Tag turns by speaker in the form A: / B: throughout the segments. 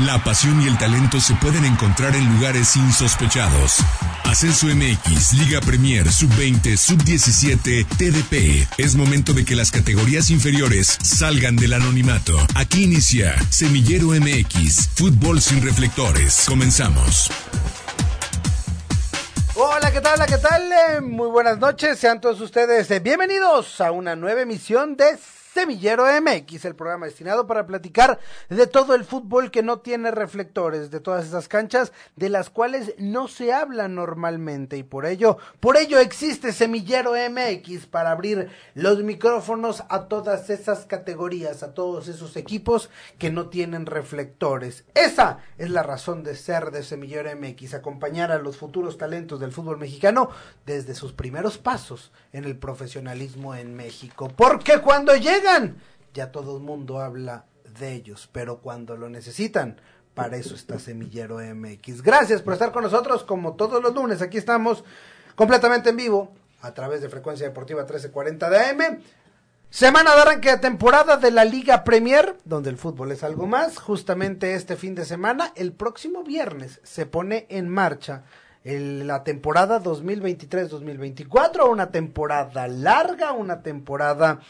A: La pasión y el talento se pueden encontrar en lugares insospechados. Ascenso MX, Liga Premier, Sub-20, Sub-17, TDP. Es momento de que las categorías inferiores salgan del anonimato. Aquí inicia Semillero MX, Fútbol sin reflectores. Comenzamos.
B: Hola, ¿qué tal? ¿qué tal? Eh, muy buenas noches, sean todos ustedes eh, bienvenidos a una nueva emisión de Semillero MX, el programa destinado para platicar de todo el fútbol que no tiene reflectores, de todas esas canchas de las cuales no se habla normalmente y por ello, por ello existe Semillero MX para abrir los micrófonos a todas esas categorías, a todos esos equipos que no tienen reflectores. Esa es la razón de ser de Semillero MX, acompañar a los futuros talentos del fútbol mexicano desde sus primeros pasos en el profesionalismo en México. Porque cuando llega ya todo el mundo habla de ellos, pero cuando lo necesitan, para eso está Semillero MX. Gracias por estar con nosotros, como todos los lunes, aquí estamos completamente en vivo, a través de Frecuencia Deportiva 1340 de AM. Semana de arranque de temporada de la Liga Premier, donde el fútbol es algo más. Justamente este fin de semana, el próximo viernes, se pone en marcha la temporada 2023-2024, una temporada larga, una temporada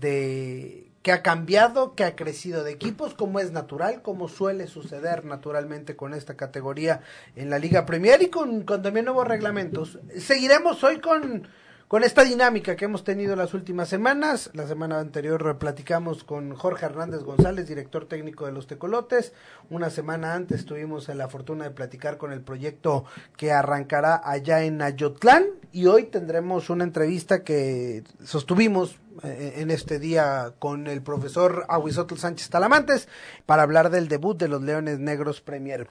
B: de que ha cambiado, que ha crecido de equipos, como es natural, como suele suceder naturalmente con esta categoría en la Liga Premier y con, también nuevos reglamentos. Seguiremos hoy con con esta dinámica que hemos tenido las últimas semanas. La semana anterior platicamos con Jorge Hernández González, director técnico de los Tecolotes. Una semana antes tuvimos la fortuna de platicar con el proyecto que arrancará allá en Ayotlán. Y hoy tendremos una entrevista que sostuvimos en este día con el profesor Aguisotl Sánchez Talamantes para hablar del debut de los Leones Negros Premier.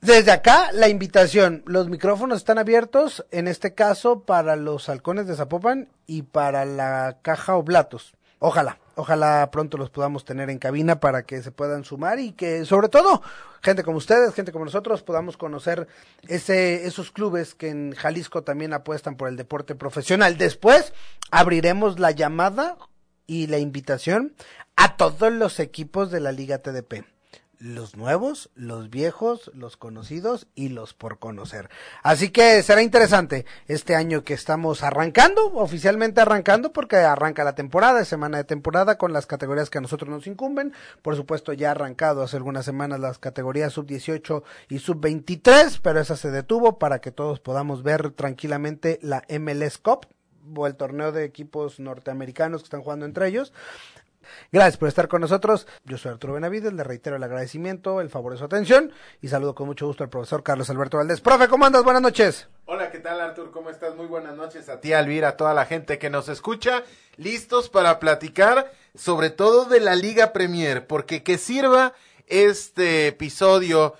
B: Desde acá, la invitación. Los micrófonos están abiertos, en este caso, para los halcones de Zapopan y para la caja Oblatos. Ojalá, ojalá pronto los podamos tener en cabina para que se puedan sumar y que, sobre todo, gente como ustedes, gente como nosotros, podamos conocer ese, esos clubes que en Jalisco también apuestan por el deporte profesional. Después abriremos la llamada y la invitación a todos los equipos de la Liga TDP los nuevos, los viejos, los conocidos y los por conocer. Así que será interesante este año que estamos arrancando, oficialmente arrancando, porque arranca la temporada, es semana de temporada con las categorías que a nosotros nos incumben. Por supuesto, ya ha arrancado hace algunas semanas las categorías sub 18 y sub 23, pero esa se detuvo para que todos podamos ver tranquilamente la MLS Cup o el torneo de equipos norteamericanos que están jugando entre ellos. Gracias por estar con nosotros. Yo soy Arturo Benavides, le reitero el agradecimiento, el favor de su atención y saludo con mucho gusto al profesor Carlos Alberto Valdés. Profe, ¿cómo andas? Buenas noches.
C: Hola, ¿qué tal Artur? ¿Cómo estás? Muy buenas noches a ti, Alvira, a toda la gente que nos escucha. Listos para platicar sobre todo de la Liga Premier, porque que sirva este episodio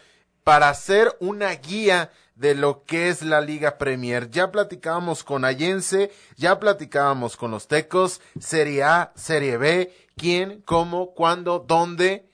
C: para hacer una guía de lo que es la Liga Premier. Ya platicábamos con Allense, ya platicábamos con los Tecos, Serie A, Serie B, quién, cómo, cuándo, dónde,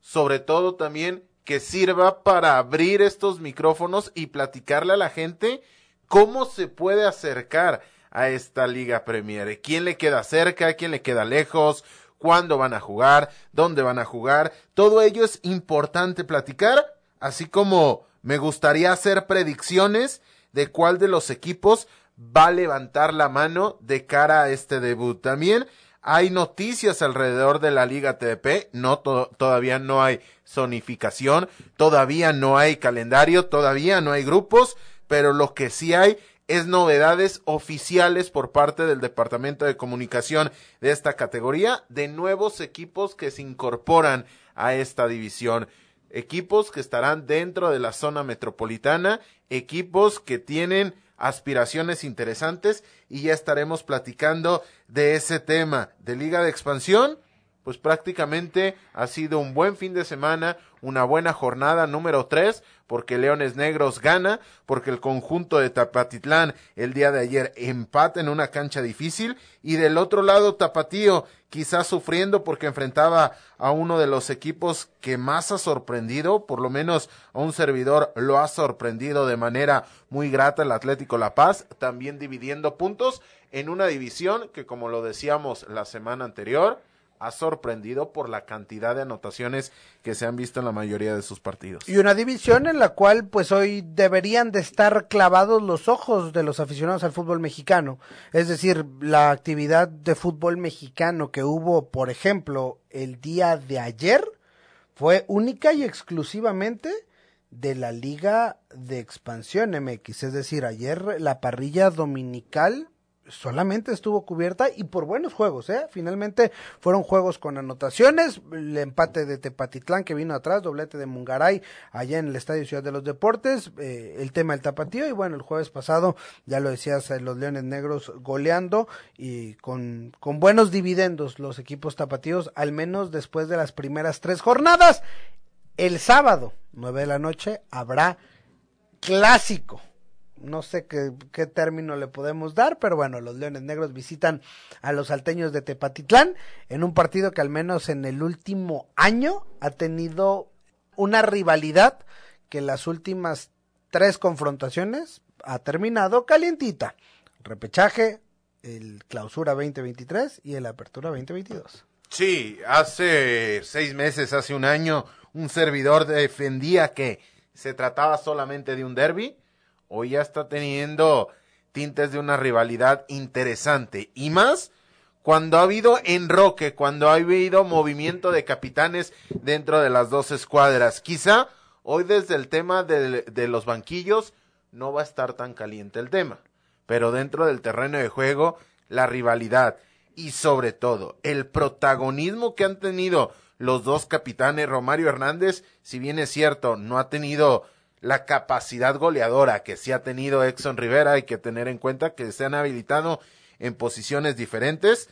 C: sobre todo también que sirva para abrir estos micrófonos y platicarle a la gente cómo se puede acercar a esta Liga Premier. ¿Quién le queda cerca? ¿Quién le queda lejos? ¿Cuándo van a jugar? ¿Dónde van a jugar? Todo ello es importante platicar, así como me gustaría hacer predicciones de cuál de los equipos va a levantar la mano de cara a este debut. También hay noticias alrededor de la Liga TDP, no todavía no hay zonificación, todavía no hay calendario, todavía no hay grupos, pero lo que sí hay es novedades oficiales por parte del Departamento de Comunicación de esta categoría de nuevos equipos que se incorporan a esta división. Equipos que estarán dentro de la zona metropolitana, equipos que tienen aspiraciones interesantes y ya estaremos platicando de ese tema de Liga de Expansión. Pues prácticamente ha sido un buen fin de semana, una buena jornada número tres, porque Leones Negros gana, porque el conjunto de Tapatitlán el día de ayer empata en una cancha difícil, y del otro lado Tapatío quizás sufriendo porque enfrentaba a uno de los equipos que más ha sorprendido, por lo menos a un servidor lo ha sorprendido de manera muy grata el Atlético La Paz, también dividiendo puntos en una división que como lo decíamos la semana anterior, ha sorprendido por la cantidad de anotaciones que se han visto en la mayoría de sus partidos.
B: Y una división en la cual pues hoy deberían de estar clavados los ojos de los aficionados al fútbol mexicano. Es decir, la actividad de fútbol mexicano que hubo, por ejemplo, el día de ayer fue única y exclusivamente de la Liga de Expansión MX. Es decir, ayer la parrilla dominical solamente estuvo cubierta y por buenos juegos, ¿eh? Finalmente fueron juegos con anotaciones, el empate de Tepatitlán que vino atrás, doblete de Mungaray allá en el Estadio Ciudad de los Deportes, eh, el tema del tapatío y bueno, el jueves pasado, ya lo decías, eh, los Leones Negros goleando y con, con buenos dividendos los equipos tapatíos, al menos después de las primeras tres jornadas. El sábado, nueve de la noche, habrá clásico no sé qué, término le podemos dar, pero bueno, los Leones Negros visitan a los salteños de Tepatitlán en un partido que al menos en el último año ha tenido una rivalidad que las últimas tres confrontaciones ha terminado calientita. Repechaje, el clausura 2023 y el apertura 2022.
C: Sí, hace seis meses, hace un año, un servidor defendía que se trataba solamente de un derby hoy ya está teniendo tintes de una rivalidad interesante y más cuando ha habido enroque, cuando ha habido movimiento de capitanes dentro de las dos escuadras. Quizá hoy desde el tema de, de, los banquillos no va a estar tan caliente el tema, pero dentro del terreno de juego, la rivalidad y sobre todo el protagonismo que han tenido los dos capitanes, Romario Hernández, si bien es cierto, no ha tenido la capacidad goleadora que sí ha tenido Exxon Rivera, hay que tener en cuenta que se han habilitado en posiciones diferentes.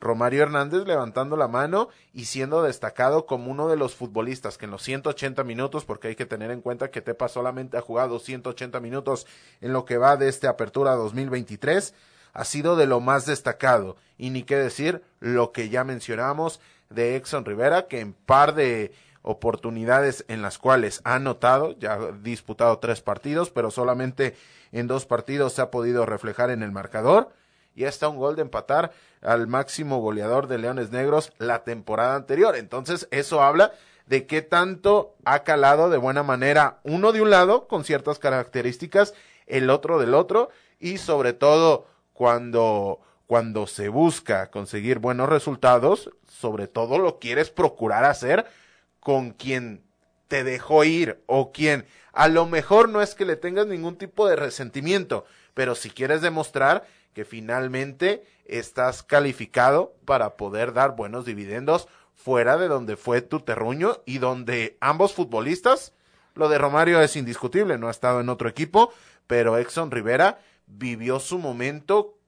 C: Romario Hernández levantando la mano y siendo destacado como uno de los futbolistas que en los 180 minutos, porque hay que tener en cuenta que Tepa solamente ha jugado 180 minutos en lo que va de esta apertura 2023, ha sido de lo más destacado. Y ni qué decir lo que ya mencionamos de Exxon Rivera, que en par de oportunidades en las cuales ha anotado, ya ha disputado tres partidos, pero solamente en dos partidos se ha podido reflejar en el marcador. Y está un gol de empatar al máximo goleador de Leones Negros la temporada anterior. Entonces, eso habla de qué tanto ha calado de buena manera uno de un lado, con ciertas características, el otro del otro, y sobre todo cuando cuando se busca conseguir buenos resultados, sobre todo lo quieres procurar hacer con quien te dejó ir o quien a lo mejor no es que le tengas ningún tipo de resentimiento, pero si quieres demostrar que finalmente estás calificado para poder dar buenos dividendos fuera de donde fue tu terruño y donde ambos futbolistas, lo de Romario es indiscutible, no ha estado en otro equipo, pero Exxon Rivera vivió su momento,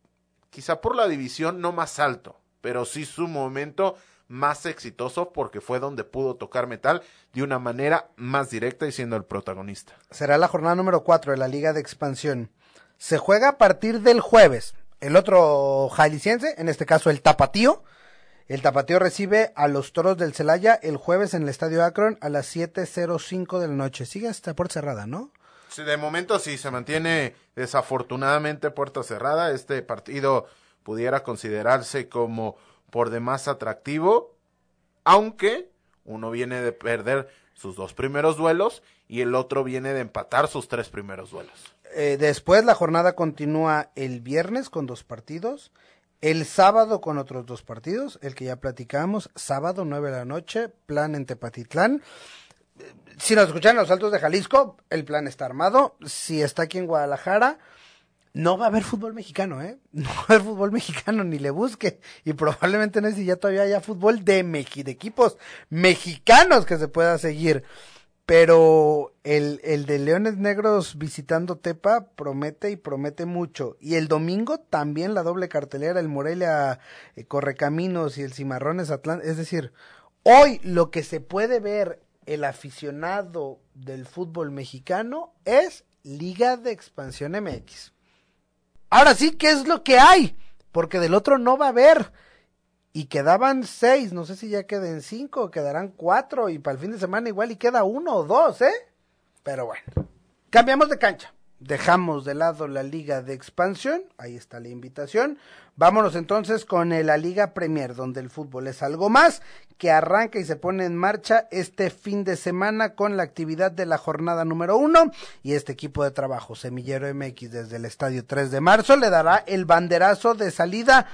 C: quizá por la división no más alto, pero sí su momento más exitoso porque fue donde pudo tocar metal de una manera más directa y siendo el protagonista.
B: Será la jornada número 4 de la Liga de Expansión. Se juega a partir del jueves. El otro jalisciense, en este caso el Tapatío, el Tapatío recibe a los Toros del Celaya el jueves en el Estadio Akron a las 7.05 de la noche. Sigue esta puerta cerrada, ¿no?
C: Sí, de momento sí, se mantiene desafortunadamente puerta cerrada. Este partido pudiera considerarse como por demás atractivo, aunque uno viene de perder sus dos primeros duelos y el otro viene de empatar sus tres primeros duelos.
B: Eh, después la jornada continúa el viernes con dos partidos, el sábado con otros dos partidos, el que ya platicamos, sábado nueve de la noche, plan en Tepatitlán. Si nos escuchan en los Altos de Jalisco, el plan está armado. Si está aquí en Guadalajara, no va a haber fútbol mexicano, ¿eh? No va a haber fútbol mexicano, ni le busque. Y probablemente no si ya todavía haya fútbol de, de equipos mexicanos que se pueda seguir. Pero el, el de Leones Negros visitando Tepa promete y promete mucho. Y el domingo también la doble cartelera, el Morelia eh, Correcaminos y el Cimarrones Atlántico. Es decir, hoy lo que se puede ver el aficionado del fútbol mexicano es Liga de Expansión MX. Ahora sí, ¿qué es lo que hay? Porque del otro no va a haber. Y quedaban seis, no sé si ya queden cinco, quedarán cuatro y para el fin de semana igual y queda uno o dos, ¿eh? Pero bueno, cambiamos de cancha. Dejamos de lado la liga de expansión, ahí está la invitación. Vámonos entonces con la Liga Premier, donde el fútbol es algo más, que arranca y se pone en marcha este fin de semana con la actividad de la jornada número uno y este equipo de trabajo, Semillero MX, desde el estadio 3 de marzo, le dará el banderazo de salida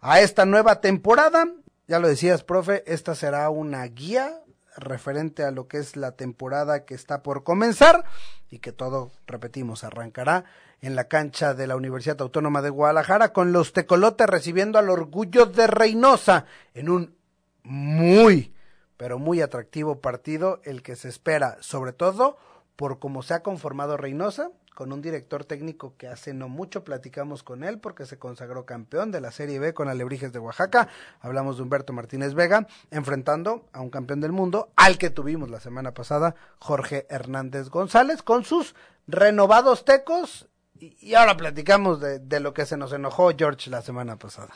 B: a esta nueva temporada. Ya lo decías, profe, esta será una guía referente a lo que es la temporada que está por comenzar y que todo, repetimos, arrancará en la cancha de la Universidad Autónoma de Guadalajara con los tecolotes recibiendo al orgullo de Reynosa en un muy, pero muy atractivo partido, el que se espera, sobre todo por cómo se ha conformado Reynosa, con un director técnico que hace no mucho platicamos con él porque se consagró campeón de la Serie B con Alebrijes de Oaxaca. Hablamos de Humberto Martínez Vega, enfrentando a un campeón del mundo, al que tuvimos la semana pasada, Jorge Hernández González, con sus renovados tecos. Y, ahora platicamos de, de lo que se nos enojó George la semana pasada.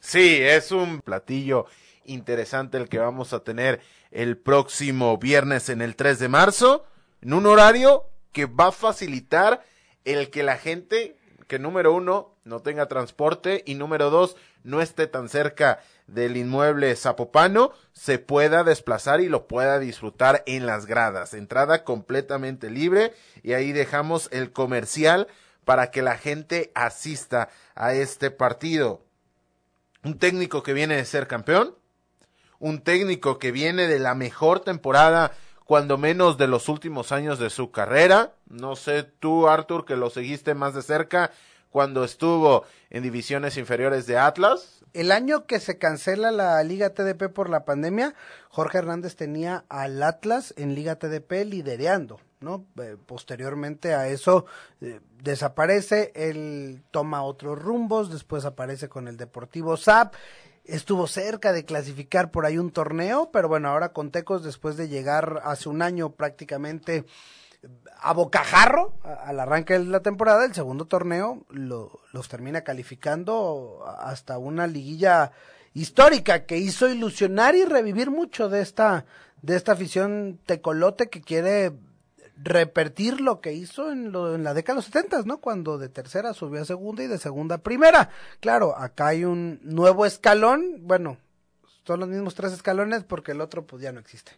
C: Sí, es un platillo interesante el que vamos a tener el próximo viernes en el 3 de marzo, en un horario que va a facilitar el que la gente, que número uno, no tenga transporte y número dos, no esté tan cerca del inmueble zapopano, se pueda desplazar y lo pueda disfrutar en las gradas. Entrada completamente libre y ahí dejamos el comercial para que la gente asista a este partido. Un técnico que viene de ser campeón, un técnico que viene de la mejor temporada cuando menos de los últimos años de su carrera. No sé tú, Arthur, que lo seguiste más de cerca cuando estuvo en divisiones inferiores de Atlas.
B: El año que se cancela la Liga TDP por la pandemia, Jorge Hernández tenía al Atlas en Liga TDP lidereando, ¿no? Eh, posteriormente a eso eh, desaparece, él toma otros rumbos, después aparece con el Deportivo SAP estuvo cerca de clasificar por ahí un torneo, pero bueno, ahora con Tecos, después de llegar hace un año prácticamente a bocajarro al arranque de la temporada, el segundo torneo lo, los termina calificando hasta una liguilla histórica que hizo ilusionar y revivir mucho de esta de esta afición tecolote que quiere repetir lo que hizo en, lo, en la década de los setentas, ¿no? Cuando de tercera subió a segunda y de segunda a primera. Claro, acá hay un nuevo escalón, bueno, son los mismos tres escalones porque el otro pues ya no existe.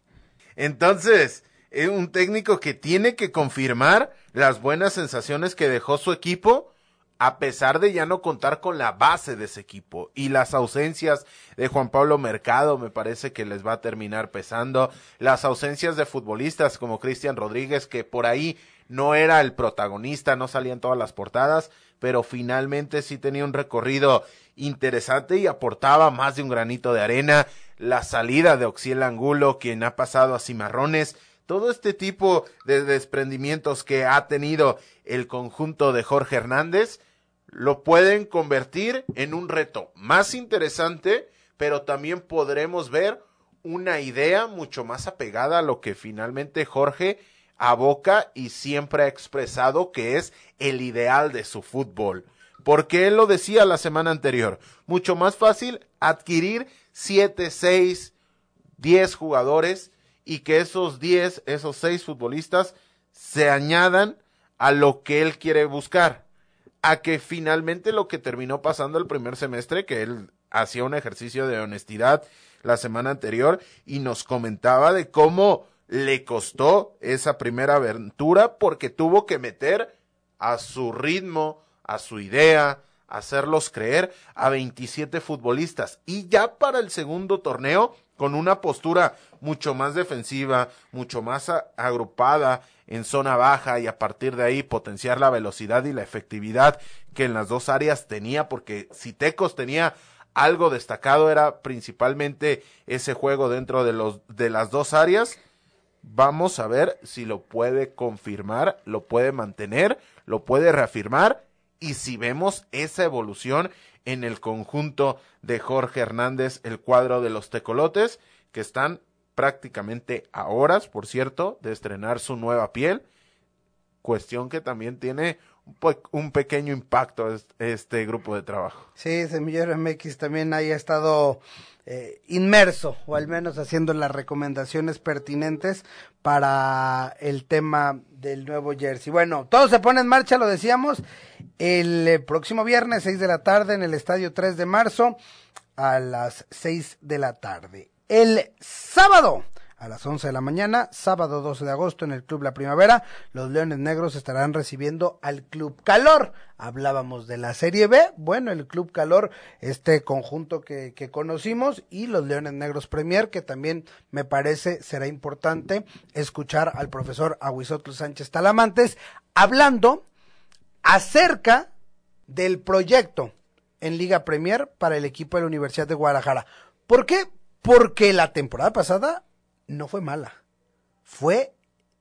C: Entonces, es un técnico que tiene que confirmar las buenas sensaciones que dejó su equipo a pesar de ya no contar con la base de ese equipo y las ausencias de Juan Pablo Mercado me parece que les va a terminar pesando, las ausencias de futbolistas como Cristian Rodríguez que por ahí no era el protagonista, no salía en todas las portadas, pero finalmente sí tenía un recorrido interesante y aportaba más de un granito de arena, la salida de Oxiel Angulo, quien ha pasado a Cimarrones, todo este tipo de desprendimientos que ha tenido el conjunto de Jorge Hernández, lo pueden convertir en un reto más interesante, pero también podremos ver una idea mucho más apegada a lo que finalmente Jorge aboca y siempre ha expresado que es el ideal de su fútbol. Porque él lo decía la semana anterior, mucho más fácil adquirir siete, seis, diez jugadores y que esos diez, esos seis futbolistas se añadan a lo que él quiere buscar, a que finalmente lo que terminó pasando el primer semestre, que él hacía un ejercicio de honestidad la semana anterior y nos comentaba de cómo le costó esa primera aventura porque tuvo que meter a su ritmo, a su idea, hacerlos creer a 27 futbolistas. Y ya para el segundo torneo, con una postura mucho más defensiva, mucho más agrupada en zona baja y a partir de ahí potenciar la velocidad y la efectividad que en las dos áreas tenía, porque si Tecos tenía algo destacado era principalmente ese juego dentro de los de las dos áreas. Vamos a ver si lo puede confirmar, lo puede mantener, lo puede reafirmar y si vemos esa evolución en el conjunto de Jorge Hernández, el cuadro de los tecolotes, que están prácticamente a horas, por cierto, de estrenar su nueva piel, cuestión que también tiene un, pequeño impacto este grupo de trabajo.
B: Sí, Semillero MX también haya estado eh, inmerso, o al menos haciendo las recomendaciones pertinentes para el tema del nuevo jersey. Bueno, todo se pone en marcha, lo decíamos, el eh, próximo viernes 6 de la tarde en el estadio 3 de marzo a las 6 de la tarde. El sábado a las 11 de la mañana, sábado 12 de agosto en el Club La Primavera, los Leones Negros estarán recibiendo al Club Calor. Hablábamos de la Serie B, bueno, el Club Calor, este conjunto que, conocimos, y los Leones Negros Premier, que también me parece será importante escuchar al profesor Aguisotl Sánchez Talamantes hablando acerca del proyecto en Liga Premier para el equipo de la Universidad de Guadalajara. ¿Por qué? Porque la temporada pasada no fue mala, fue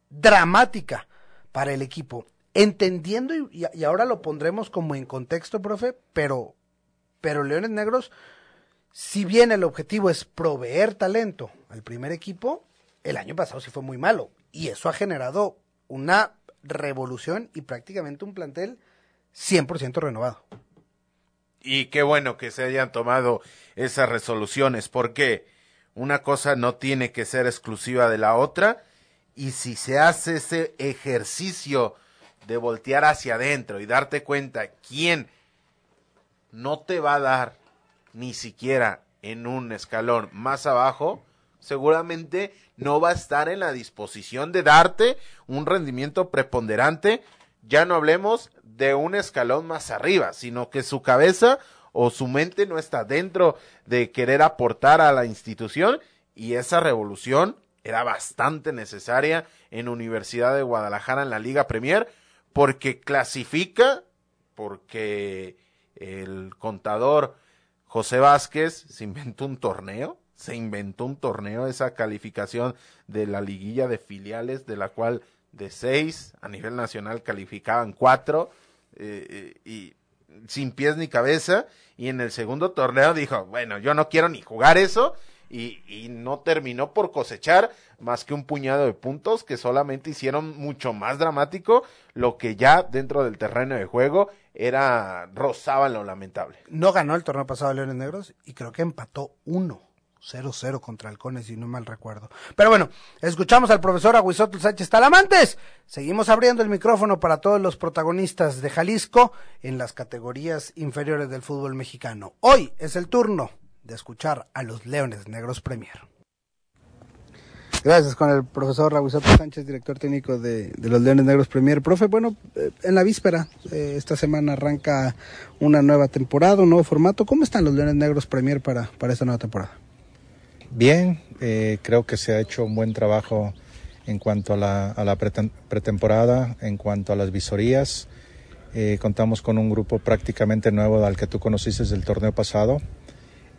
B: dramática para el equipo. Entendiendo, y, ahora lo pondremos como en contexto, profe, pero, pero Leones Negros, si bien el objetivo es proveer talento al primer equipo, el año pasado sí fue muy malo. Y eso ha generado una revolución y prácticamente un plantel 100% renovado.
C: Y qué bueno que se hayan tomado esas resoluciones, porque una cosa no tiene que ser exclusiva de la otra y si se hace ese ejercicio de voltear hacia adentro y darte cuenta quién no te va a dar ni siquiera en un escalón más abajo, seguramente no va a estar en la disposición de darte un rendimiento preponderante, ya no hablemos de un escalón más arriba, sino que su cabeza o su mente no está dentro de querer aportar a la institución y esa revolución era bastante necesaria en Universidad de Guadalajara en la Liga Premier porque clasifica, porque el contador José Vázquez se inventó un torneo, se inventó un torneo, esa calificación de la liguilla de filiales, de la cual de seis a nivel nacional calificaban cuatro, eh, y sin pies ni cabeza, y en el segundo torneo dijo, bueno, yo no quiero ni jugar eso, y, y, no terminó por cosechar más que un puñado de puntos que solamente hicieron mucho más dramático lo que ya dentro del terreno de juego era rozaba lo lamentable.
B: No ganó el torneo pasado de Leones Negros y creo que empató uno. 0-0 contra Halcones, si no mal recuerdo. Pero bueno, escuchamos al profesor Aguisotl Sánchez Talamantes. Seguimos abriendo el micrófono para todos los protagonistas de Jalisco en las categorías inferiores del fútbol mexicano. Hoy es el turno de escuchar a los Leones Negros Premier. Gracias con el profesor Aguisotl Sánchez, director técnico de, de, los Leones Negros Premier. Profe, bueno, eh, en la víspera, eh, esta semana arranca una nueva temporada, un nuevo formato. ¿Cómo están los Leones Negros Premier para, para esta nueva temporada?
D: Bien, eh, creo que se ha hecho un buen trabajo en cuanto a la, a la pretemporada, en cuanto a las visorías. Eh, contamos con un grupo prácticamente nuevo al que tú conociste del torneo pasado.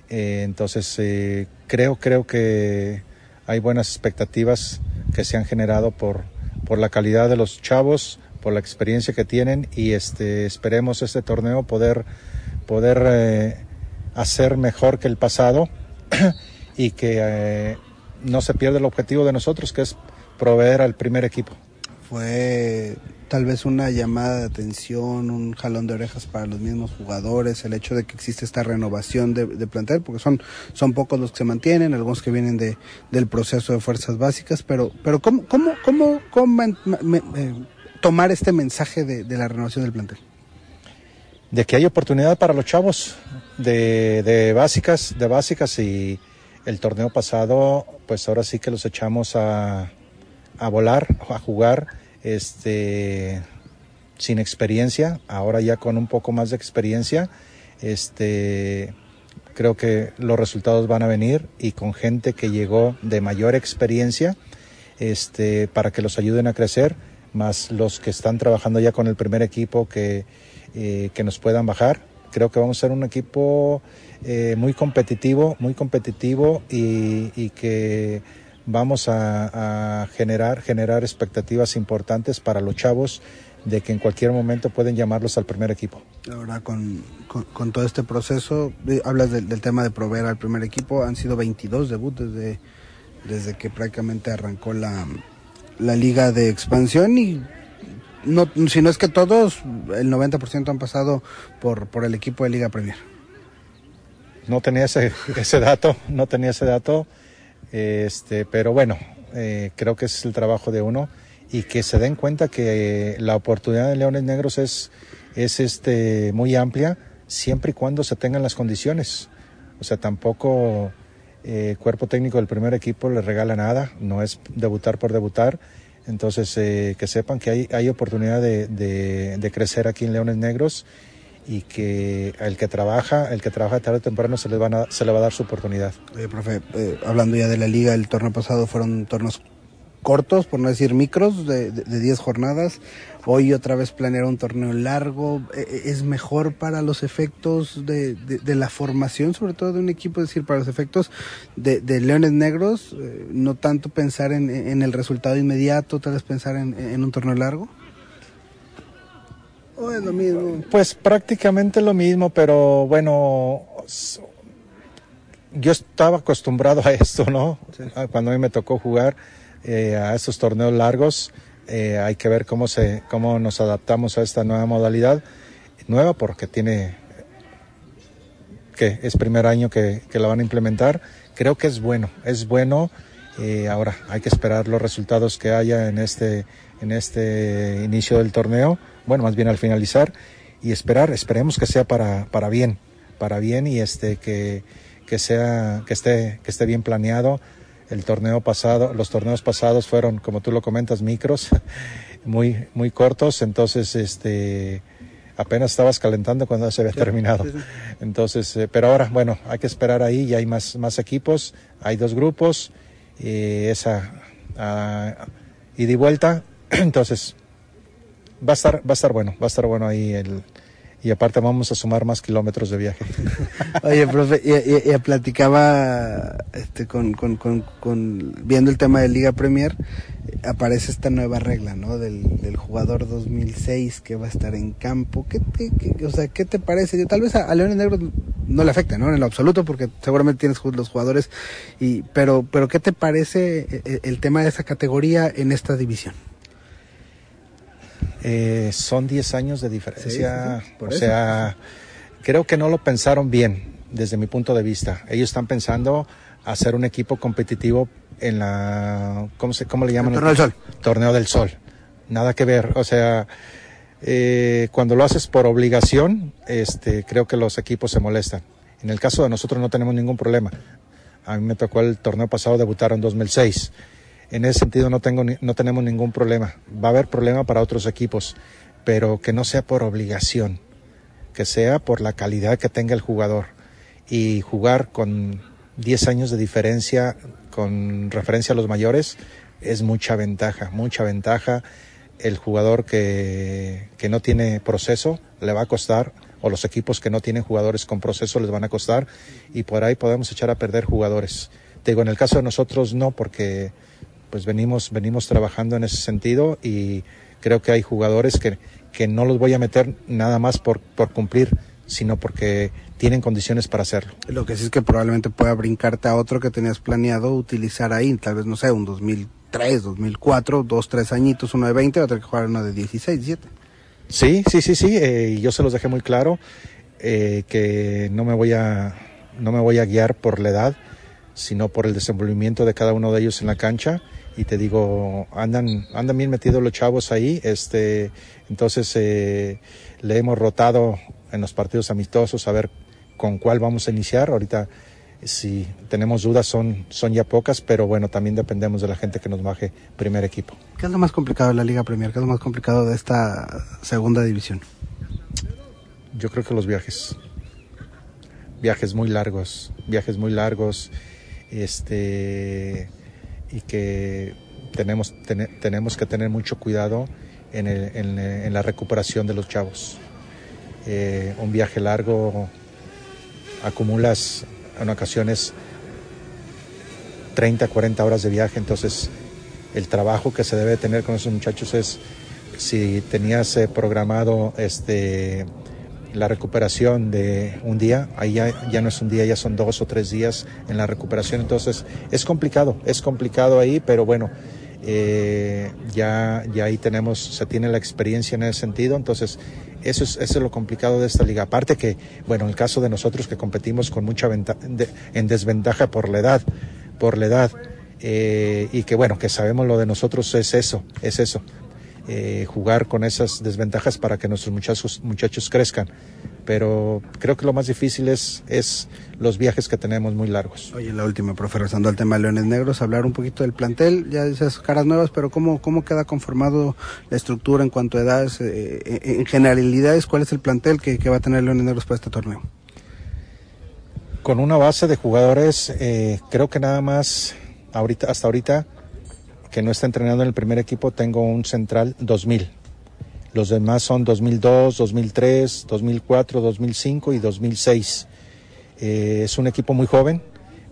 D: Eh, entonces, eh, creo, creo que hay buenas expectativas que se han generado por, por la calidad de los chavos, por la experiencia que tienen y este, esperemos este torneo poder, poder eh, hacer mejor que el pasado y que eh, no se pierda el objetivo de nosotros, que es proveer al primer equipo.
B: Fue tal vez una llamada de atención, un jalón de orejas para los mismos jugadores, el hecho de que existe esta renovación de, de plantel, porque son, son pocos los que se mantienen, algunos que vienen de, del proceso de fuerzas básicas, pero, pero ¿cómo, cómo, cómo, cómo me, me, eh, tomar este mensaje de, de, la renovación del plantel?
D: De que hay oportunidad para los chavos de, de básicas, de básicas y el torneo pasado, pues ahora sí que los echamos a, a volar, a jugar, este, sin experiencia, ahora ya con un poco más de experiencia, este, creo que los resultados van a venir y con gente que llegó de mayor experiencia, este, para que los ayuden a crecer, más los que están trabajando ya con el primer equipo que, eh, que nos puedan bajar. Creo que vamos a ser un equipo eh, muy competitivo, muy competitivo y, y que vamos a, a, generar, generar expectativas importantes para los chavos de que en cualquier momento pueden llamarlos al primer equipo.
B: Ahora con, con, con todo este proceso, eh, hablas del, del, tema de proveer al primer equipo, han sido 22 debuts desde, desde que prácticamente arrancó la, la liga de expansión y no, si no es que todos, el 90% han pasado por, por el equipo de Liga Premier.
D: No tenía ese, ese dato, no tenía ese dato, este, pero bueno, eh, creo que es el trabajo de uno y que se den cuenta que la oportunidad de Leones Negros es, es este, muy amplia siempre y cuando se tengan las condiciones. O sea, tampoco eh, cuerpo técnico del primer equipo le regala nada, no es debutar por debutar. Entonces, eh, que sepan que hay, hay oportunidad de, crecer aquí en Leones Negros y que el que trabaja, el que trabaja tarde o temprano se le, van a, se le va a dar su oportunidad.
B: profe, eh, hablando ya de la liga, el torneo pasado fueron torneos cortos, por no decir micros, de 10 jornadas. Hoy otra vez planear un torneo largo. E, e, ¿Es mejor para los efectos de, la formación, sobre todo de un equipo? Es decir, para los efectos de, Leones Negros, eh, no tanto pensar en, el resultado inmediato, tal vez pensar en, un torneo largo.
D: ¿O es lo mismo? Pues prácticamente lo mismo, pero bueno, yo estaba acostumbrado a esto, ¿no? Cuando a mí me tocó jugar eh, a estos torneos largos. Eh, hay que ver cómo, se, cómo nos adaptamos a esta nueva modalidad. Nueva porque tiene, que es primer año que, que la van a implementar. Creo que es bueno, es bueno. Eh, ahora hay que esperar los resultados que haya en este, en este inicio del torneo. Bueno, más bien al finalizar. Y esperar, esperemos que sea para, para bien, para bien y este, que, que sea, que esté, que esté bien planeado el torneo pasado, los torneos pasados fueron, como tú lo comentas, micros, muy, muy cortos, entonces este apenas estabas calentando cuando se había terminado. Entonces, eh, pero ahora, bueno, hay que esperar ahí, ya hay más, más equipos, hay dos grupos, y esa uh, ida y vuelta, entonces va a estar, va a estar bueno, va a estar bueno ahí el, y aparte vamos a sumar más kilómetros de viaje.
B: Oye, profe, ya, platicaba este, con, con, con, viendo el tema de Liga Premier, aparece esta nueva regla, ¿no? Del, del jugador 2006 que va a estar en campo. ¿Qué te, o sea, ¿qué te parece? Tal vez a, a Leones Negros no le afecta, ¿no? En lo absoluto, porque seguramente tienes los jugadores, y, pero, pero ¿qué te parece el, e, el tema de esa categoría en esta división?
D: Eh, son 10 años de diferencia. o sea, creo que no lo pensaron bien desde mi punto de vista. Ellos están pensando hacer un equipo competitivo en la, ¿cómo, se, cómo le llaman?
B: torneo del Sol.
D: Torneo del Sol. Nada que ver. O sea, eh, cuando lo haces por obligación, este, creo que los equipos se molestan. En el caso de nosotros no tenemos ningún problema. A mí me tocó el torneo pasado debutar en 2006 en ese sentido no, tengo, no tenemos ningún problema. Va a haber problema para otros equipos, pero que no sea por obligación, que sea por la calidad que tenga el jugador. Y jugar con 10 años de diferencia con referencia a los mayores es mucha ventaja, mucha ventaja. El jugador que, que no tiene proceso le va a costar, o los equipos que no tienen jugadores con proceso les van a costar, y por ahí podemos echar a perder jugadores. Te digo, en el caso de nosotros no, porque pues venimos, venimos trabajando en ese sentido y creo que hay jugadores que, que no los voy a meter nada más por, por cumplir, sino porque tienen condiciones para hacerlo.
B: Lo que sí es que probablemente pueda brincarte a otro que tenías planeado utilizar ahí, tal vez, no sé, un 2003, 2004, dos, tres añitos, uno de 20, otro que jugar uno de 16, 17.
D: Sí, sí, sí, sí, eh, yo se los dejé muy claro eh, que no me voy a no me voy a guiar por la edad, sino por el desenvolvimiento de cada uno de ellos en la cancha y te digo, andan, andan bien metidos los chavos ahí, este, entonces eh, le hemos rotado en los partidos amistosos a ver con cuál vamos a iniciar. Ahorita, si tenemos dudas, son, son ya pocas, pero bueno, también dependemos de la gente que nos baje primer equipo.
B: ¿Qué es lo más complicado de la Liga Premier? ¿Qué es lo más complicado de esta segunda división?
D: Yo creo que los viajes. Viajes muy largos, viajes muy largos. Este y que tenemos, tenemos que tener mucho cuidado en, en, la recuperación de los chavos. Eh, un viaje largo acumulas en ocasiones 30, 40 horas de viaje, entonces el trabajo que se debe tener con esos muchachos es si tenías eh, programado este la recuperación de un día, ahí ya, no es un día, ya son dos o tres días en la recuperación, entonces es complicado, es complicado ahí, pero bueno, eh, ya, ya ahí tenemos, se tiene la experiencia en ese sentido, entonces eso es, eso es lo complicado de esta liga. Aparte que, bueno, en el caso de nosotros que competimos con mucha ventaja, en desventaja por la edad, por la edad, eh, y que bueno, que sabemos lo de nosotros es eso, es eso, eh, jugar con esas desventajas para que nuestros muchachos, muchachos crezcan. Pero creo que lo más difícil es, es los viajes que tenemos muy largos.
E: Oye, la última, profe, regresando al tema de Leones Negros, hablar un poquito del plantel, ya esas caras nuevas, pero ¿cómo, cómo queda conformado la estructura en cuanto a edades, eh, en generalidades, cuál es el plantel que, que va a tener Leones Negros para este torneo?
D: Con una base de jugadores, eh, creo que nada más ahorita, hasta ahorita que no está entrenando en el primer equipo, tengo un central 2000. Los demás son 2002, 2003, 2004, 2005 y 2006. Eh, es un equipo muy joven,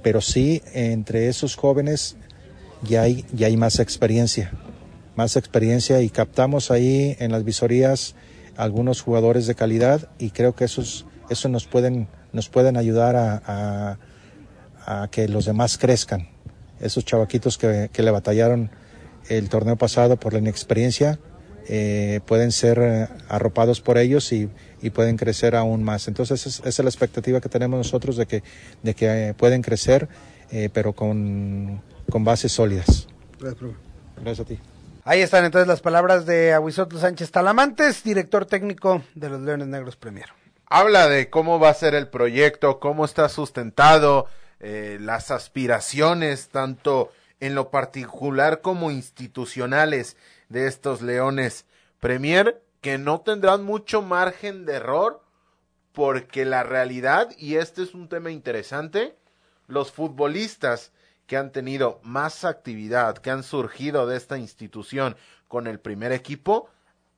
D: pero sí entre esos jóvenes ya hay, ya hay más experiencia, más experiencia y captamos ahí en las visorías algunos jugadores de calidad y creo que esos, eso nos pueden, nos pueden ayudar a, a, a que los demás crezcan esos chavaquitos que, que, le batallaron el torneo pasado por la inexperiencia eh, pueden ser eh, arropados por ellos y, y, pueden crecer aún más. Entonces esa es, la expectativa que tenemos nosotros de que, de que eh, pueden crecer, eh, pero con, con, bases sólidas.
E: Gracias,
D: Gracias a ti.
B: Ahí están entonces las palabras de Aguisotto Sánchez Talamantes, director técnico de los Leones Negros Premier.
C: Habla de cómo va a ser el proyecto, cómo está sustentado, eh, las aspiraciones, tanto en lo particular como institucionales de estos Leones Premier, que no tendrán mucho margen de error, porque la realidad, y este es un tema interesante, los futbolistas que han tenido más actividad, que han surgido de esta institución con el primer equipo,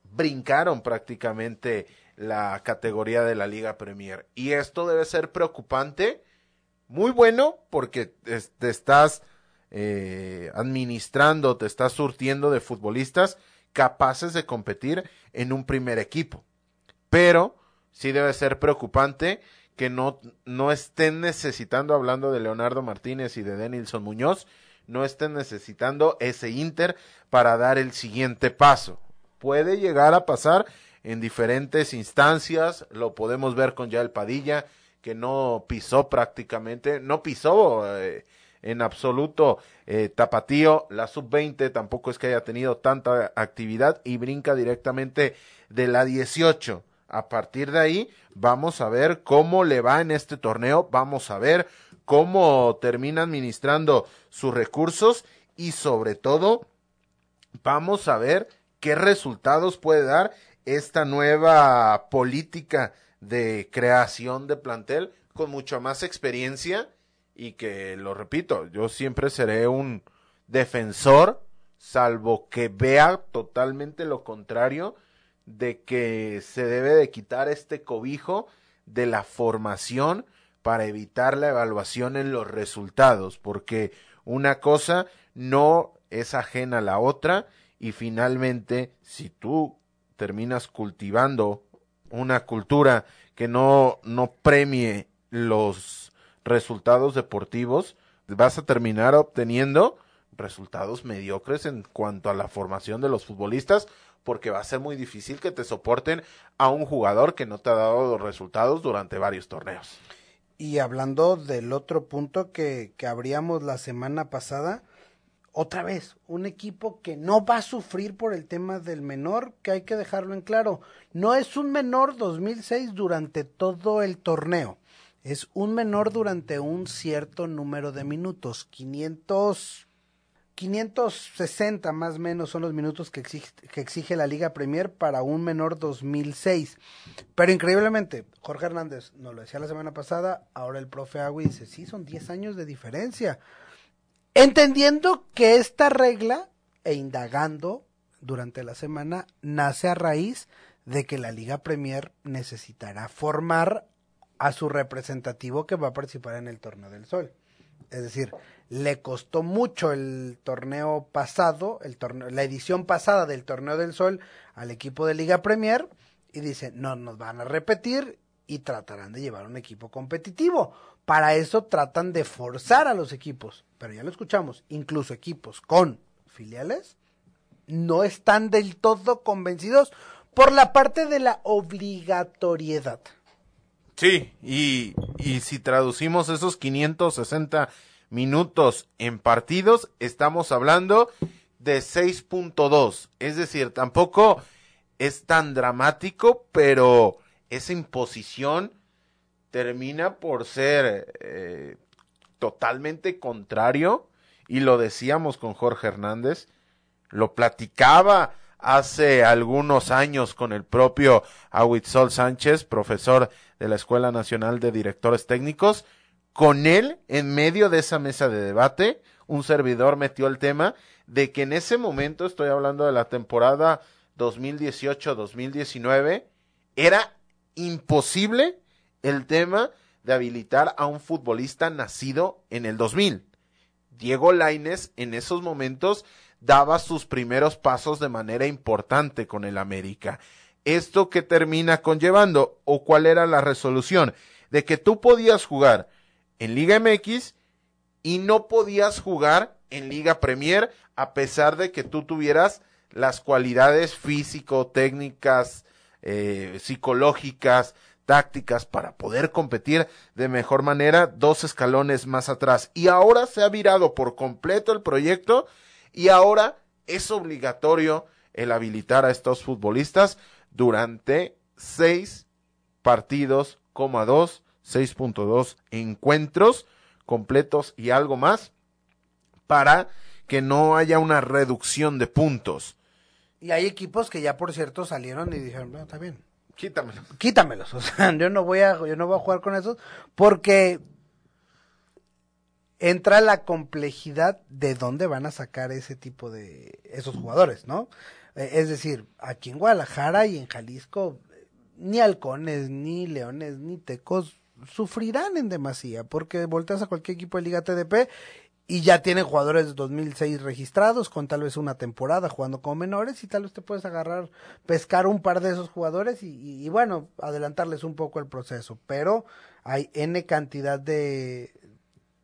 C: brincaron prácticamente la categoría de la Liga Premier. Y esto debe ser preocupante muy bueno porque te estás eh, administrando, te estás surtiendo de futbolistas capaces de competir en un primer equipo. Pero sí debe ser preocupante que no, no estén necesitando, hablando de Leonardo Martínez y de Denilson Muñoz, no estén necesitando ese Inter para dar el siguiente paso. Puede llegar a pasar en diferentes instancias, lo podemos ver con Yael Padilla, que no pisó prácticamente, no pisó eh, en absoluto eh, Tapatío, la sub-20 tampoco es que haya tenido tanta actividad y brinca directamente de la 18. A partir de ahí vamos a ver cómo le va en este torneo, vamos a ver cómo termina administrando sus recursos y sobre todo vamos a ver qué resultados puede dar esta nueva política de creación de plantel con mucha más experiencia y que, lo repito, yo siempre seré un defensor, salvo que vea totalmente lo contrario, de que se debe de quitar este cobijo de la formación para evitar la evaluación en los resultados, porque una cosa no es ajena a la otra y finalmente si tú terminas cultivando una cultura que no, no premie los resultados deportivos, vas a terminar obteniendo resultados mediocres en cuanto a la formación de los futbolistas, porque va a ser muy difícil que te soporten a un jugador que no te ha dado los resultados durante varios torneos.
B: Y hablando del otro punto que, que abríamos la semana pasada, otra vez, un equipo que no va a sufrir por el tema del menor, que hay que dejarlo en claro. No es un menor 2006 durante todo el torneo. Es un menor durante un cierto número de minutos. 500, 560 más o menos son los minutos que exige, que exige la Liga Premier para un menor 2006. Pero increíblemente, Jorge Hernández nos lo decía la semana pasada, ahora el profe Agui dice, sí, son 10 años de diferencia. Entendiendo que esta regla e indagando durante la semana nace a raíz de que la Liga Premier necesitará formar a su representativo que va a participar en el Torneo del Sol. Es decir, le costó mucho el torneo pasado, el torneo, la edición pasada del Torneo del Sol al equipo de Liga Premier y dice, no nos van a repetir y tratarán de llevar un equipo competitivo. Para eso tratan de forzar a los equipos, pero ya lo escuchamos, incluso equipos con filiales no están del todo convencidos por la parte de la obligatoriedad.
C: Sí, y, y si traducimos esos 560 minutos en partidos, estamos hablando de 6.2. Es decir, tampoco es tan dramático, pero esa imposición termina por ser eh, totalmente contrario. Y lo decíamos con Jorge Hernández, lo platicaba hace algunos años con el propio Ahuitzol Sánchez, profesor de la Escuela Nacional de Directores Técnicos. Con él, en medio de esa mesa de debate, un servidor metió el tema de que en ese momento, estoy hablando de la temporada 2018-2019, era imposible el tema de habilitar a un futbolista nacido en el 2000. Diego Laines en esos momentos daba sus primeros pasos de manera importante con el América. ¿Esto que termina conllevando? ¿O cuál era la resolución? De que tú podías jugar en Liga MX y no podías jugar en Liga Premier a pesar de que tú tuvieras las cualidades físico, técnicas, eh, psicológicas, tácticas para poder competir de mejor manera dos escalones más atrás. Y ahora se ha virado por completo el proyecto y ahora es obligatorio el habilitar a estos futbolistas durante seis partidos, coma dos, 6.2 encuentros completos y algo más para que no haya una reducción de puntos.
B: Y hay equipos que ya por cierto salieron y dijeron, no, está bien.
C: Quítamelos.
B: Quítamelos. O sea, yo no voy a, yo no voy a jugar con esos porque entra la complejidad de dónde van a sacar ese tipo de esos jugadores, ¿no? Eh, es decir, aquí en Guadalajara y en Jalisco ni halcones, ni leones, ni tecos sufrirán en demasía, porque volteas a cualquier equipo de Liga TDP y ya tienen jugadores de 2006 registrados con tal vez una temporada jugando como menores y tal vez te puedes agarrar, pescar un par de esos jugadores y, bueno, adelantarles un poco el proceso, pero hay N cantidad de,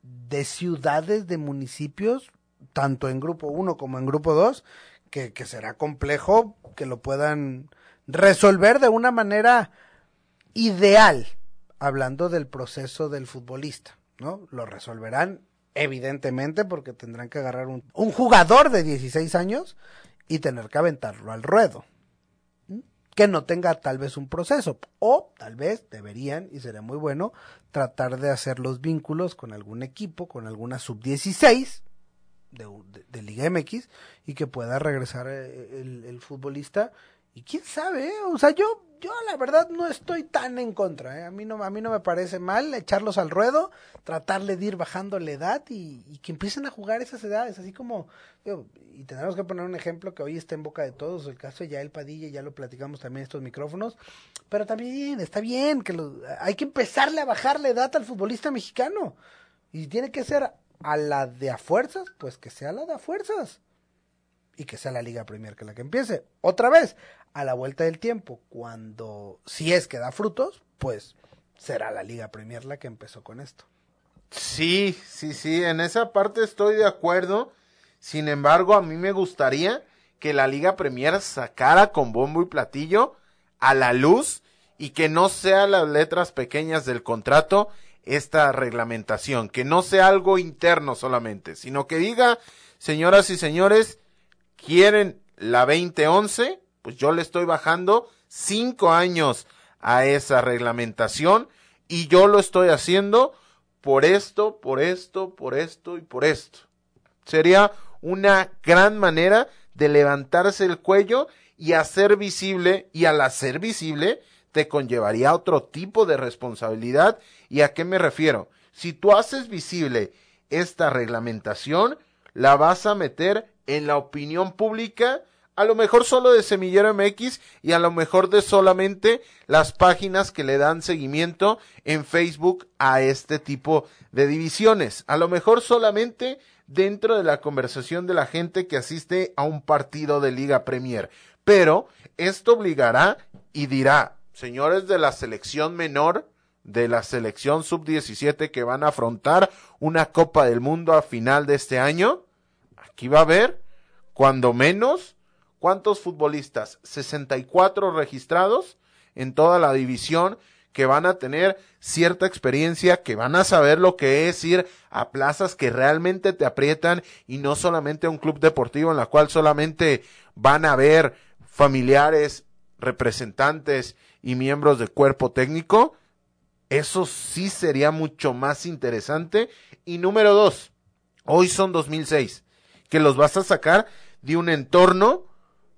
B: de ciudades, de municipios, tanto en grupo 1 como en grupo 2, que, que será complejo que lo puedan resolver de una manera ideal, hablando del proceso del futbolista, ¿no? Lo resolverán evidentemente porque tendrán que agarrar un, un jugador de 16 años y tener que aventarlo al ruedo que no tenga tal vez un proceso o tal vez deberían y sería muy bueno tratar de hacer los vínculos con algún equipo, con alguna sub 16 de, de, Liga MX y que pueda regresar eh, el futbolista y quién sabe, ¿eh? o sea, yo yo la verdad no estoy tan en contra, ¿eh? a mí no a mí no me parece mal echarlos al ruedo, tratarle de ir bajando la edad y, y que empiecen a jugar esas edades, así como y tenemos que poner un ejemplo que hoy está en boca de todos, el caso de Yael Padilla, ya lo platicamos también estos micrófonos, pero también está bien que lo, hay que empezarle a bajar la edad al futbolista mexicano y tiene que ser a la de a fuerzas, pues que sea la de a fuerzas y que sea la Liga Premier que la que empiece. Otra vez, a la vuelta del tiempo, cuando si es que da frutos, pues será la Liga Premier la que empezó con esto.
C: Sí, sí, sí, en esa parte estoy de acuerdo. Sin embargo, a mí me gustaría que la Liga Premier sacara con bombo y platillo a la luz y que no sea las letras pequeñas del contrato esta reglamentación, que no sea algo interno solamente, sino que diga, señoras y señores, quieren la 2011, pues yo le estoy bajando cinco años a esa reglamentación y yo lo estoy haciendo por esto, por esto, por esto y por esto. Sería una gran manera de levantarse el cuello y hacer visible, y al hacer visible, te conllevaría otro tipo de responsabilidad. ¿Y a qué me refiero? Si tú haces visible esta reglamentación, la vas a meter en la opinión pública, a lo mejor solo de Semillero MX y a lo mejor de solamente las páginas que le dan seguimiento en Facebook a este tipo de divisiones. A lo mejor solamente dentro de la conversación de la gente que asiste a un partido de Liga Premier. Pero esto obligará y dirá, señores de la selección menor, de la selección sub-17 que van a afrontar una Copa del Mundo a final de este año, aquí va a haber, cuando menos, ¿cuántos futbolistas? 64 registrados en toda la división que van a tener cierta experiencia, que van a saber lo que es ir a plazas que realmente te aprietan y no solamente a un club deportivo en la cual solamente van a ver familiares, representantes y miembros del cuerpo técnico. Eso sí sería mucho más interesante. Y número dos, hoy son 2006, que los vas a sacar de un entorno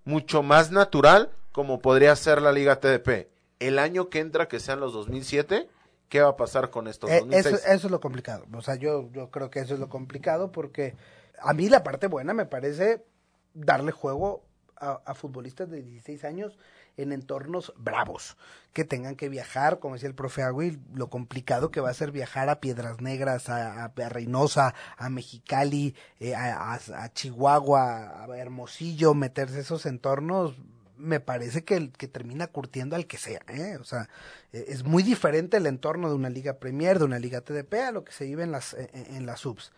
C: mucho más natural como podría ser la Liga TDP. El año que entra, que sean los 2007, ¿qué va a pasar con estos
B: Eh,
C: 2006?
B: eso, eso es lo complicado. O sea, yo, yo creo que eso es lo complicado porque a mí la parte buena me parece darle juego a, a futbolistas de 16 años en entornos bravos, que tengan que viajar, como decía el profe Agui, lo complicado que va a ser viajar a Piedras Negras, a, Reynosa, a Mexicali, eh, a, Chihuahua, a Hermosillo, meterse esos entornos, me parece que, que termina curtiendo al que sea, ¿eh? O sea, eh, es muy diferente el entorno de una liga Premier, de una liga TDP, a lo que se vive en las, en, en las subs.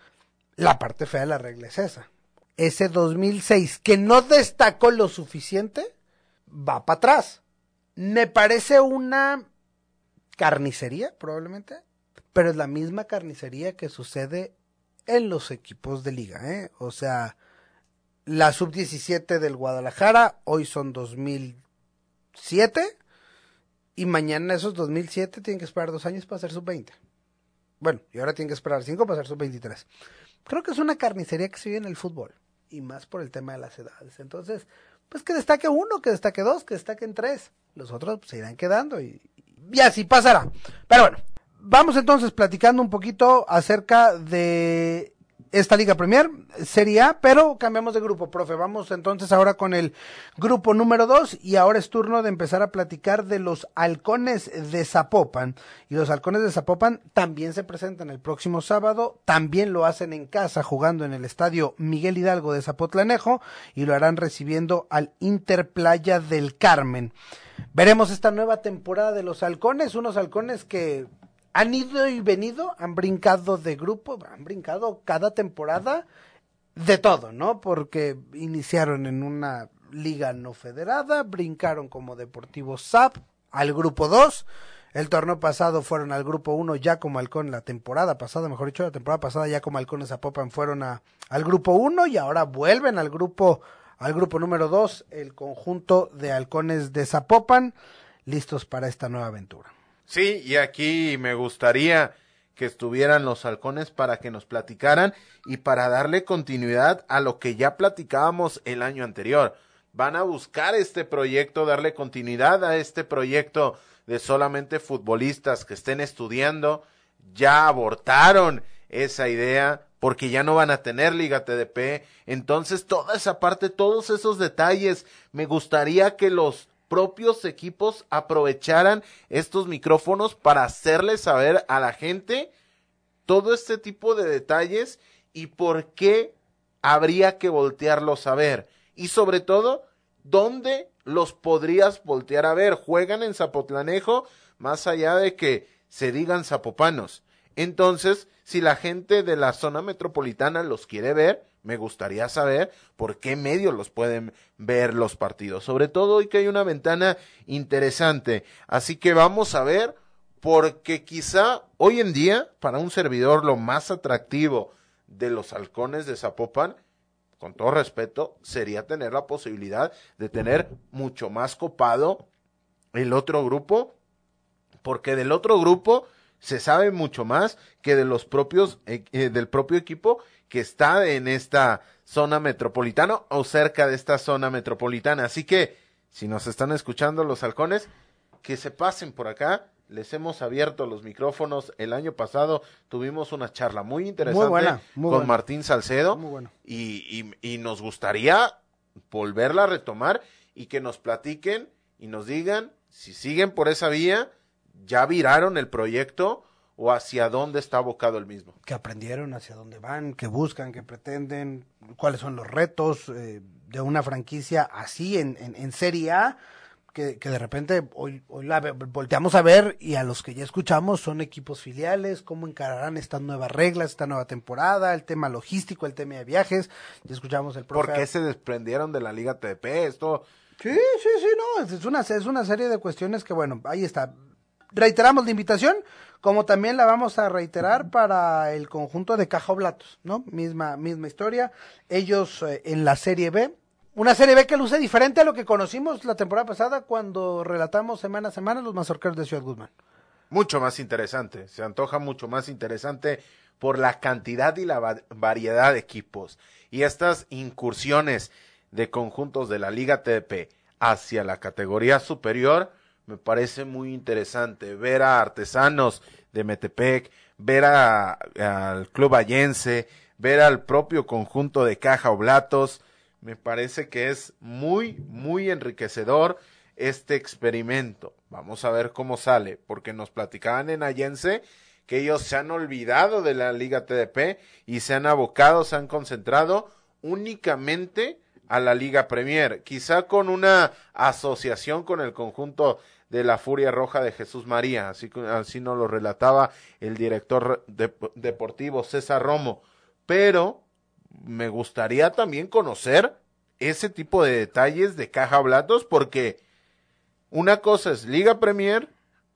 B: La parte fea de la regla es esa. Ese 2006 que no destacó lo suficiente, va para atrás. Me parece una carnicería, probablemente, pero es la misma carnicería que sucede en los equipos de liga, ¿eh? O sea, la sub-17 del Guadalajara, hoy son 2007, y mañana esos 2007 tienen que esperar dos años para ser sub-20. Bueno, y ahora tienen que esperar cinco para ser sub-23. Creo que es una carnicería que se vive en el fútbol, y más por el tema de las edades. Entonces, pues que destaque uno, que destaque dos, que destaquen tres. Los otros pues, se irán quedando y, y así pasará. Pero bueno, vamos entonces platicando un poquito acerca de esta Liga Premier, Serie A, pero cambiamos de grupo, profe. Vamos entonces ahora con el grupo número dos y ahora es turno de empezar a platicar de los halcones de Zapopan. Y los halcones de Zapopan también se presentan el próximo sábado, también lo hacen en casa jugando en el estadio Miguel Hidalgo de Zapotlanejo y lo harán recibiendo al Inter Playa del Carmen. Veremos esta nueva temporada de los halcones, unos halcones que han ido y venido, han brincado de grupo, han brincado cada temporada de todo, ¿no? Porque iniciaron en una liga no federada, brincaron como Deportivo SAP al grupo 2. El torneo pasado fueron al grupo 1 ya como halcón, la temporada pasada, mejor dicho, la temporada pasada ya como halcones Zapopan fueron a, al grupo 1 y ahora vuelven al grupo al grupo número 2, el conjunto de halcones de Zapopan, listos para esta nueva aventura.
C: Sí, y aquí me gustaría que estuvieran los halcones para que nos platicaran y para darle continuidad a lo que ya platicábamos el año anterior. Van a buscar este proyecto, darle continuidad a este proyecto de solamente futbolistas que estén estudiando. Ya abortaron esa idea porque ya no van a tener Liga TDP. Entonces, toda esa parte, todos esos detalles, me gustaría que los propios equipos aprovecharan estos micrófonos para hacerle saber a la gente todo este tipo de detalles y por qué habría que voltearlos a ver. Y sobre todo, ¿dónde los podrías voltear a ver? Juegan en Zapotlanejo, más allá de que se digan zapopanos. Entonces, si la gente de la zona metropolitana los quiere ver, me gustaría saber por qué medios los pueden ver los partidos. Sobre todo hoy que hay una ventana interesante. Así que vamos a ver, porque quizá hoy en día, para un servidor, lo más atractivo de los halcones de Zapopan, con todo respeto, sería tener la posibilidad de tener mucho más copado el otro grupo, porque del otro grupo se sabe mucho más que de los propios eh, eh, del propio equipo que está en esta zona metropolitana o cerca de esta zona metropolitana. Así que si nos están escuchando los halcones, que se pasen por acá. Les hemos abierto los micrófonos. El año pasado tuvimos una charla muy interesante
B: Muy buena, muy
C: con
B: buena.
C: Martín Salcedo
B: Muy bueno.
C: y, y, y nos gustaría volverla a retomar y que nos platiquen y nos digan si siguen por esa vía, ya viraron el proyecto o hacia dónde está abocado el mismo.
B: que aprendieron hacia dónde van, que buscan, que pretenden, cuáles son los retos eh, de una franquicia así en, en, en Serie A, que, que de repente hoy, hoy la volteamos a ver y a los que ya escuchamos son equipos filiales, cómo encararán estas nuevas reglas, esta nueva temporada, el tema logístico, el tema de viajes, ya escuchamos el
C: ¿Por
B: profe
C: qué se desprendieron de la Liga TDP? Esto
B: Sí, sí, sí, no, es una, es una serie de cuestiones que, bueno, ahí está. reiteramos la invitación, como también la vamos a reiterar para el conjunto de Caja Oblatos, ¿no? Misma, misma historia. Ellos eh, en la Serie B, una Serie B que luce diferente a lo que conocimos la temporada pasada cuando relatamos semana a semana los mazorqueros de Ciudad Guzmán.
C: Mucho más interesante, se antoja mucho más interesante por la cantidad y la variedad de equipos. Y estas incursiones de conjuntos de la Liga TDP hacia la categoría superior, me parece muy interesante ver a artesanos de Metepec, ver al club allense, ver al propio conjunto de Caja Oblatos, me parece que es muy, muy enriquecedor este experimento. Vamos a ver cómo sale, porque nos platicaban en Allense que ellos se han olvidado de la Liga TDP y se han abocado, se han concentrado únicamente a la Liga Premier, quizá con una asociación con el conjunto de la Furia Roja de Jesús María, así, así nos lo relataba el director deportivo César Romo, pero me gustaría también conocer ese tipo de detalles de Caja Blatos porque una cosa es Liga Premier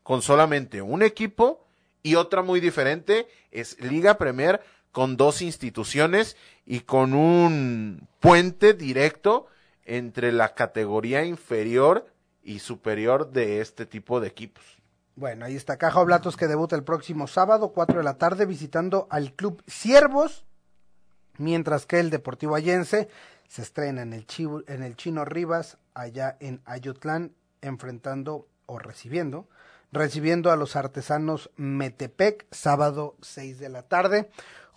C: con solamente un equipo y otra muy diferente es Liga Premier con dos instituciones y con un puente directo entre la categoría inferior y superior de este tipo de equipos.
B: Bueno, ahí está Caja Oblatos que debuta el próximo sábado, 4 de la tarde, visitando al Club Ciervos, mientras que el Deportivo Allense se estrena en el, en el Chino Rivas, allá en Ayutlán, enfrentando o recibiendo recibiendo a los artesanos Metepec, sábado 6 de la tarde.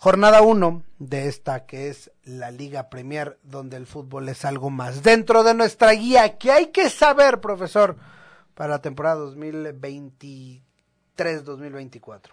B: Jornada 1 de esta que es la Liga Premier, donde el fútbol es algo más. Dentro de nuestra guía, que hay que saber, profesor, para la temporada 2023-2024?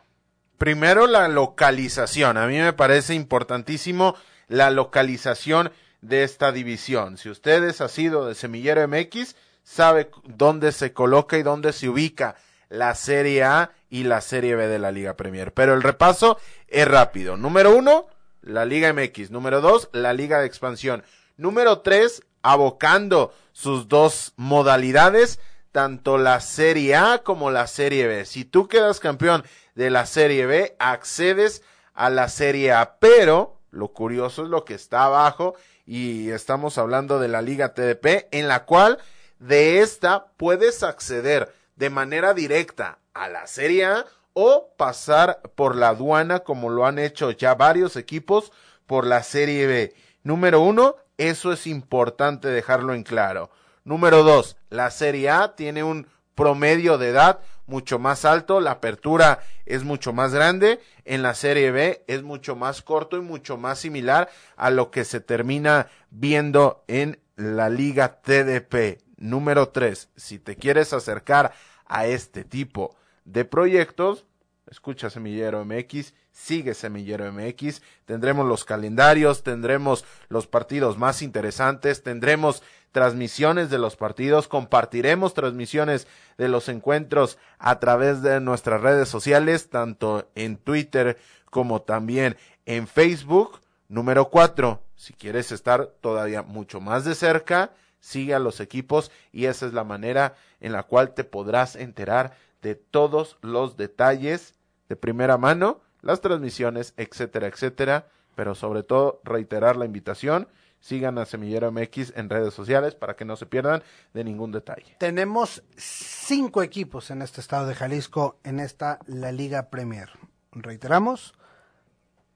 C: Primero la localización. A mí me parece importantísimo la localización de esta división. Si ustedes ha sido de Semillero MX, sabe dónde se coloca y dónde se ubica la Serie A y la Serie B de la Liga Premier. Pero el repaso es rápido. Número uno, la Liga MX. Número dos, la Liga de Expansión. Número tres, abocando sus dos modalidades, tanto la Serie A como la Serie B. Si tú quedas campeón de la Serie B, accedes a la Serie A. Pero lo curioso es lo que está abajo y estamos hablando de la Liga TDP, en la cual de esta puedes acceder de manera directa a la Serie A o pasar por la aduana como lo han hecho ya varios equipos por la Serie B. Número uno, eso es importante dejarlo en claro. Número dos, la Serie A tiene un promedio de edad mucho más alto, la apertura es mucho más grande, en la Serie B es mucho más corto y mucho más similar a lo que se termina viendo en la Liga TDP. Número tres, si te quieres acercar a este tipo de proyectos, escucha Semillero MX, sigue Semillero MX, tendremos los calendarios, tendremos los partidos más interesantes, tendremos transmisiones de los partidos, compartiremos transmisiones de los encuentros a través de nuestras redes sociales, tanto en Twitter como también en Facebook. Número cuatro, si quieres estar todavía mucho más de cerca, sigue a los equipos y esa es la manera en la cual te podrás enterar de todos los detalles de primera mano, las transmisiones, etcétera, etcétera, pero sobre todo reiterar la invitación, sigan a Semillero MX en redes sociales para que no se pierdan de ningún detalle.
B: Tenemos cinco equipos en este estado de Jalisco en esta la Liga Premier. Reiteramos,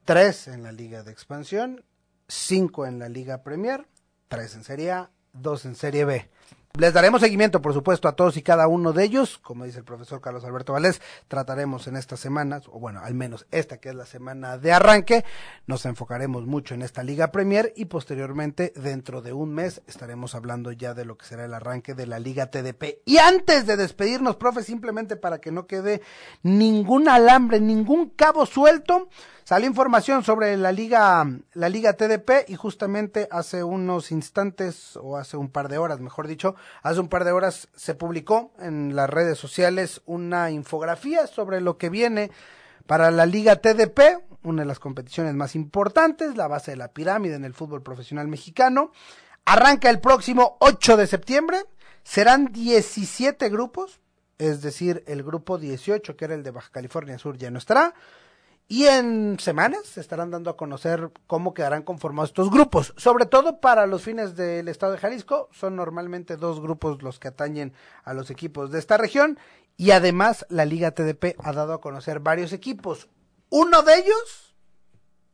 B: tres en la Liga de Expansión, cinco en la Liga Premier, tres en Serie A, dos en Serie B. Les daremos seguimiento, por supuesto, a todos y cada uno de ellos. Como dice el profesor Carlos Alberto Valdés, trataremos en estas semanas, o bueno, al menos esta que es la semana de arranque, nos enfocaremos mucho en esta Liga Premier y posteriormente, dentro de un mes, estaremos hablando ya de lo que será el arranque de la Liga TDP. Y antes de despedirnos, profe, simplemente para que no quede ningún alambre, ningún cabo suelto, Salió información sobre la liga, la liga TDP y justamente hace unos instantes o hace un par de horas, mejor dicho, hace un par de horas se publicó en las redes sociales una infografía sobre lo que viene para la liga TDP, una de las competiciones más importantes, la base de la pirámide en el fútbol profesional mexicano. Arranca el próximo 8 de septiembre, serán 17 grupos, es decir, el grupo 18, que era el de Baja California Sur, ya no estará. Y en semanas se estarán dando a conocer cómo quedarán conformados estos grupos, sobre todo para los fines del estado de Jalisco. Son normalmente dos grupos los que atañen a los equipos de esta región. Y además la Liga TDP ha dado a conocer varios equipos. Uno de ellos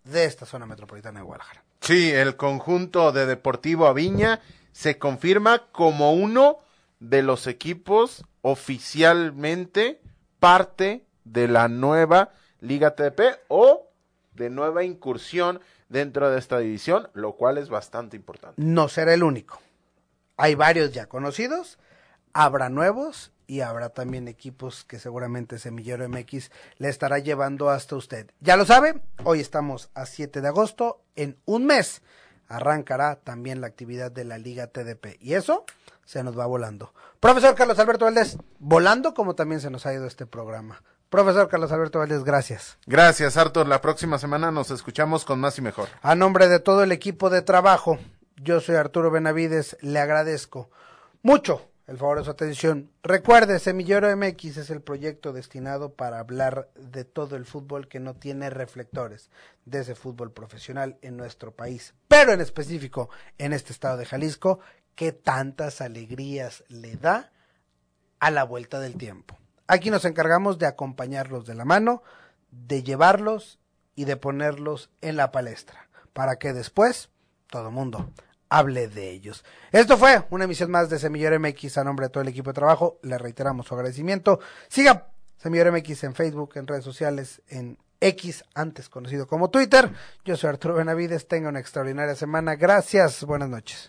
B: de esta zona metropolitana de Guadalajara.
C: Sí, el conjunto de Deportivo Aviña se confirma como uno de los equipos oficialmente parte de la nueva Liga TDP o de nueva incursión dentro de esta división, lo cual es bastante importante.
B: No será el único. Hay varios ya conocidos, habrá nuevos y habrá también equipos que seguramente Semillero MX le estará llevando hasta usted. Ya lo sabe, hoy estamos a 7 de agosto, en un mes arrancará también la actividad de la Liga TDP y eso se nos va volando. Profesor Carlos Alberto Valdés, volando como también se nos ha ido este programa. Profesor Carlos Alberto Valdés, gracias.
C: Gracias, Artur. La próxima semana nos escuchamos con más y mejor.
B: A nombre de todo el equipo de trabajo, yo soy Arturo Benavides, le agradezco mucho el favor de su atención. Recuerde, Semillero MX es el proyecto destinado para hablar de todo el fútbol que no tiene reflectores, de ese fútbol profesional en nuestro país, pero en específico en este estado de Jalisco, que tantas alegrías le da a la vuelta del tiempo. Aquí nos encargamos de acompañarlos de la mano, de llevarlos y de ponerlos en la palestra, para que después todo mundo hable de ellos. Esto fue una emisión más de Semillero MX a nombre de todo el equipo de trabajo. Le reiteramos su agradecimiento. Siga Semillero MX en Facebook, en redes sociales, en X, antes conocido como Twitter. Yo soy Arturo Benavides. Tenga una extraordinaria semana. Gracias. Buenas noches.